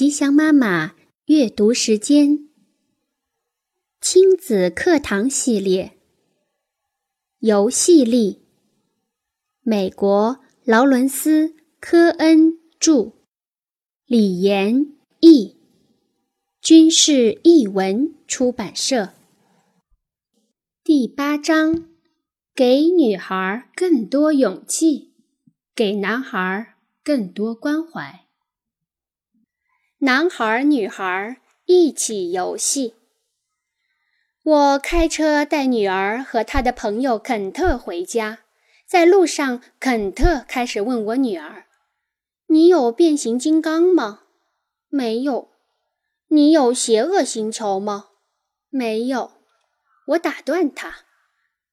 吉祥妈妈阅读时间，亲子课堂系列，游戏力。美国劳伦斯·科恩著，李延译，军事译文出版社。第八章：给女孩更多勇气，给男孩更多关怀。男孩、女孩一起游戏。我开车带女儿和她的朋友肯特回家，在路上，肯特开始问我女儿：“你有变形金刚吗？”“没有。”“你有邪恶星球吗？”“没有。”我打断他：“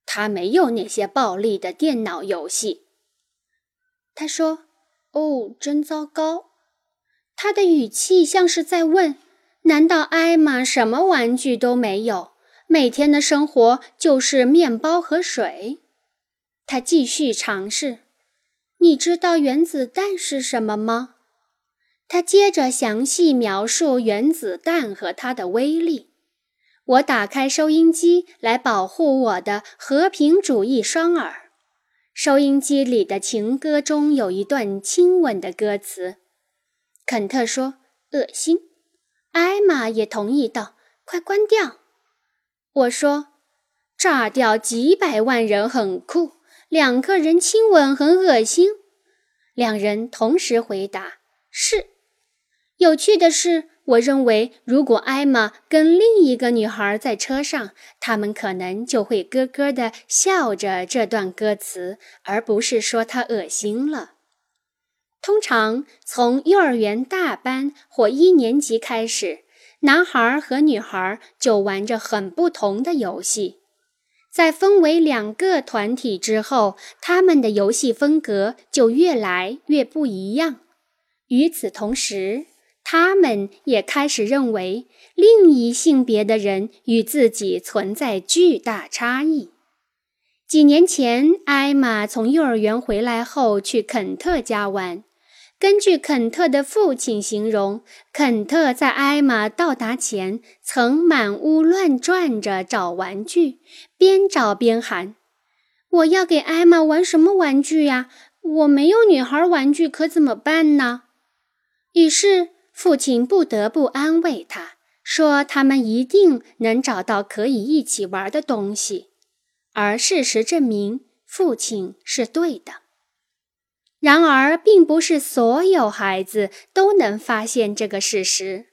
他没有那些暴力的电脑游戏。”他说：“哦，真糟糕。”他的语气像是在问：“难道艾玛什么玩具都没有？每天的生活就是面包和水？”他继续尝试：“你知道原子弹是什么吗？”他接着详细描述原子弹和它的威力。我打开收音机来保护我的和平主义双耳。收音机里的情歌中有一段亲吻的歌词。肯特说：“恶心。”艾玛也同意道：“快关掉。”我说：“炸掉几百万人很酷，两个人亲吻很恶心。”两人同时回答：“是。”有趣的是，我认为如果艾玛跟另一个女孩在车上，他们可能就会咯咯地笑着这段歌词，而不是说她恶心了。通常从幼儿园大班或一年级开始，男孩和女孩就玩着很不同的游戏。在分为两个团体之后，他们的游戏风格就越来越不一样。与此同时，他们也开始认为另一性别的人与自己存在巨大差异。几年前，艾玛从幼儿园回来后去肯特家玩。根据肯特的父亲形容，肯特在艾玛到达前曾满屋乱转着找玩具，边找边喊：“我要给艾玛玩什么玩具呀？我没有女孩玩具，可怎么办呢？”于是父亲不得不安慰他说：“他们一定能找到可以一起玩的东西。”而事实证明，父亲是对的。然而，并不是所有孩子都能发现这个事实。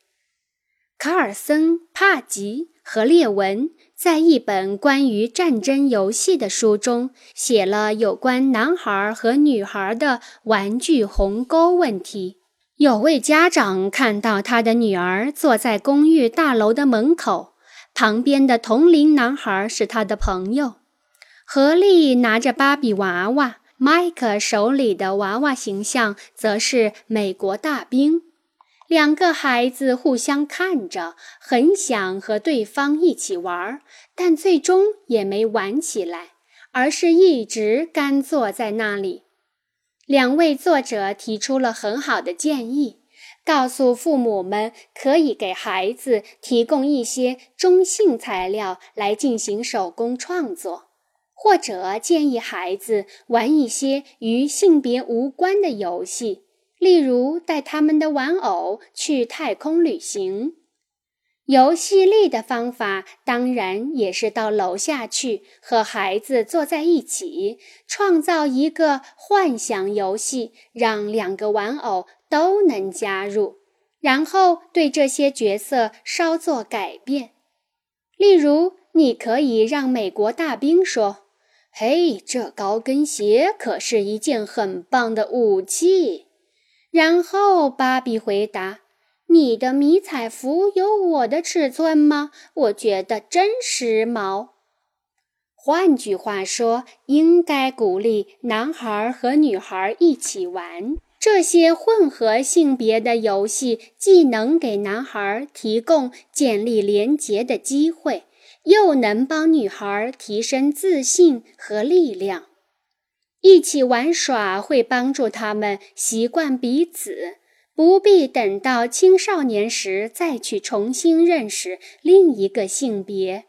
卡尔森、帕吉和列文在一本关于战争游戏的书中写了有关男孩和女孩的玩具鸿沟问题。有位家长看到他的女儿坐在公寓大楼的门口，旁边的同龄男孩是他的朋友，合力拿着芭比娃娃。麦克手里的娃娃形象则是美国大兵。两个孩子互相看着，很想和对方一起玩，但最终也没玩起来，而是一直干坐在那里。两位作者提出了很好的建议，告诉父母们可以给孩子提供一些中性材料来进行手工创作。或者建议孩子玩一些与性别无关的游戏，例如带他们的玩偶去太空旅行。游戏力的方法当然也是到楼下去和孩子坐在一起，创造一个幻想游戏，让两个玩偶都能加入，然后对这些角色稍作改变。例如，你可以让美国大兵说。嘿，这高跟鞋可是一件很棒的武器。然后芭比回答：“你的迷彩服有我的尺寸吗？我觉得真时髦。”换句话说，应该鼓励男孩和女孩一起玩这些混合性别的游戏，既能给男孩提供建立连结的机会。又能帮女孩提升自信和力量，一起玩耍会帮助他们习惯彼此，不必等到青少年时再去重新认识另一个性别。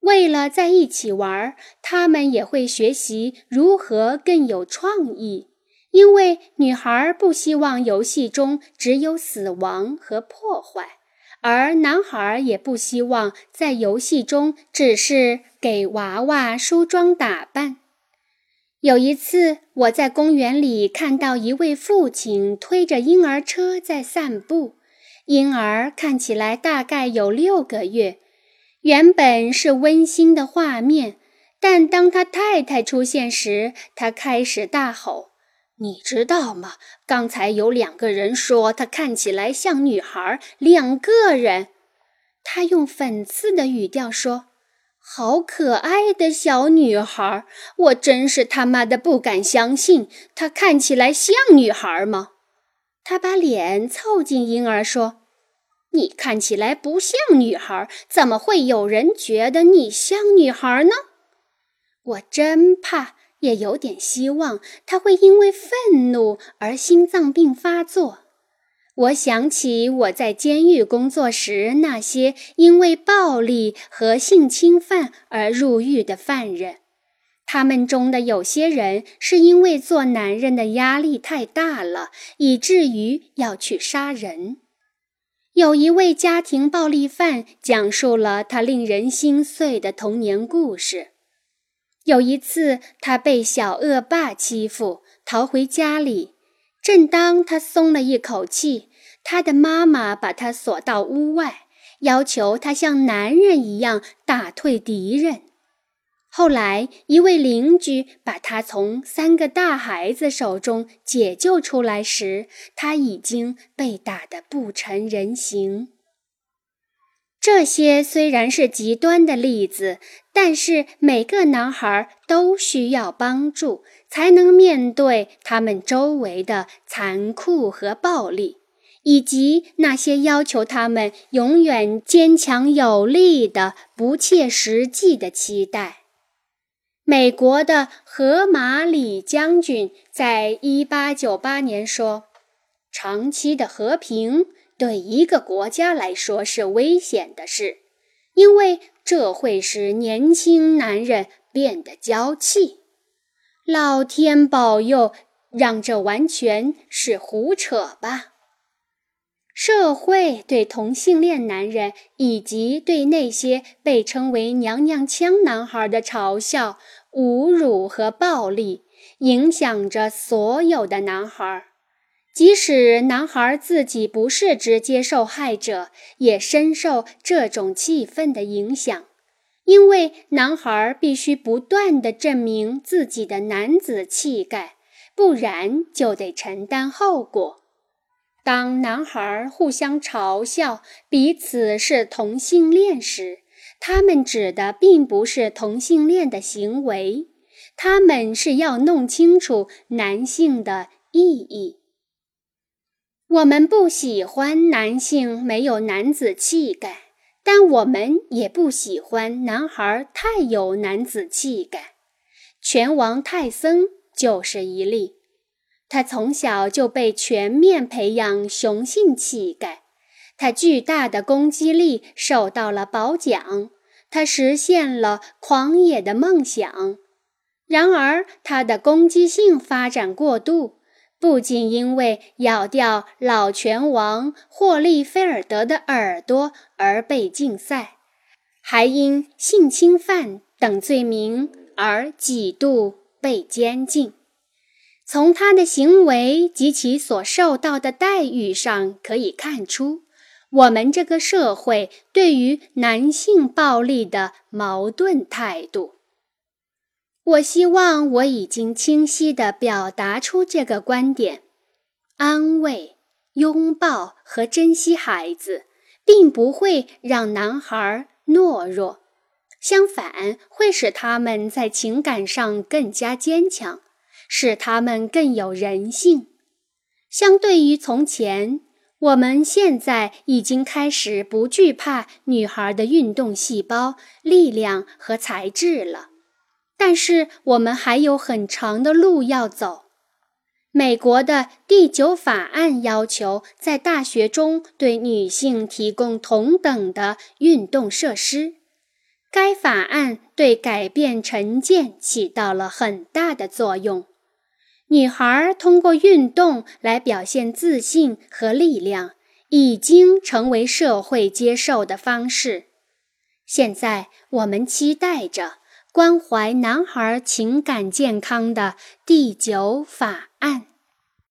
为了在一起玩，他们也会学习如何更有创意。因为女孩不希望游戏中只有死亡和破坏，而男孩也不希望在游戏中只是给娃娃梳妆打扮。有一次，我在公园里看到一位父亲推着婴儿车在散步，婴儿看起来大概有六个月。原本是温馨的画面，但当他太太出现时，他开始大吼：“你知道吗？刚才有两个人说她看起来像女孩，两个人。”他用讽刺的语调说。好可爱的小女孩，我真是他妈的不敢相信，她看起来像女孩吗？他把脸凑近婴儿说：“你看起来不像女孩，怎么会有人觉得你像女孩呢？”我真怕，也有点希望，他会因为愤怒而心脏病发作。我想起我在监狱工作时那些因为暴力和性侵犯而入狱的犯人，他们中的有些人是因为做男人的压力太大了，以至于要去杀人。有一位家庭暴力犯讲述了他令人心碎的童年故事。有一次，他被小恶霸欺负，逃回家里。正当他松了一口气，他的妈妈把他锁到屋外，要求他像男人一样打退敌人。后来，一位邻居把他从三个大孩子手中解救出来时，他已经被打得不成人形。这些虽然是极端的例子，但是每个男孩都需要帮助。才能面对他们周围的残酷和暴力，以及那些要求他们永远坚强有力的不切实际的期待。美国的荷马里将军在1898年说：“长期的和平对一个国家来说是危险的事，因为这会使年轻男人变得娇气。”老天保佑，让这完全是胡扯吧！社会对同性恋男人以及对那些被称为“娘娘腔”男孩的嘲笑、侮辱和暴力，影响着所有的男孩。即使男孩自己不是直接受害者，也深受这种气氛的影响。因为男孩必须不断地证明自己的男子气概，不然就得承担后果。当男孩互相嘲笑彼此是同性恋时，他们指的并不是同性恋的行为，他们是要弄清楚男性的意义。我们不喜欢男性没有男子气概。但我们也不喜欢男孩太有男子气概。拳王泰森就是一例，他从小就被全面培养雄性气概，他巨大的攻击力受到了褒奖，他实现了狂野的梦想。然而，他的攻击性发展过度。不仅因为咬掉老拳王霍利菲尔德的耳朵而被禁赛，还因性侵犯等罪名而几度被监禁。从他的行为及其所受到的待遇上可以看出，我们这个社会对于男性暴力的矛盾态度。我希望我已经清晰地表达出这个观点：安慰、拥抱和珍惜孩子，并不会让男孩懦弱，相反，会使他们在情感上更加坚强，使他们更有人性。相对于从前，我们现在已经开始不惧怕女孩的运动细胞、力量和才智了。但是我们还有很长的路要走。美国的第九法案要求在大学中对女性提供同等的运动设施。该法案对改变成见起到了很大的作用。女孩通过运动来表现自信和力量，已经成为社会接受的方式。现在，我们期待着关怀男孩情感健康的第九法案。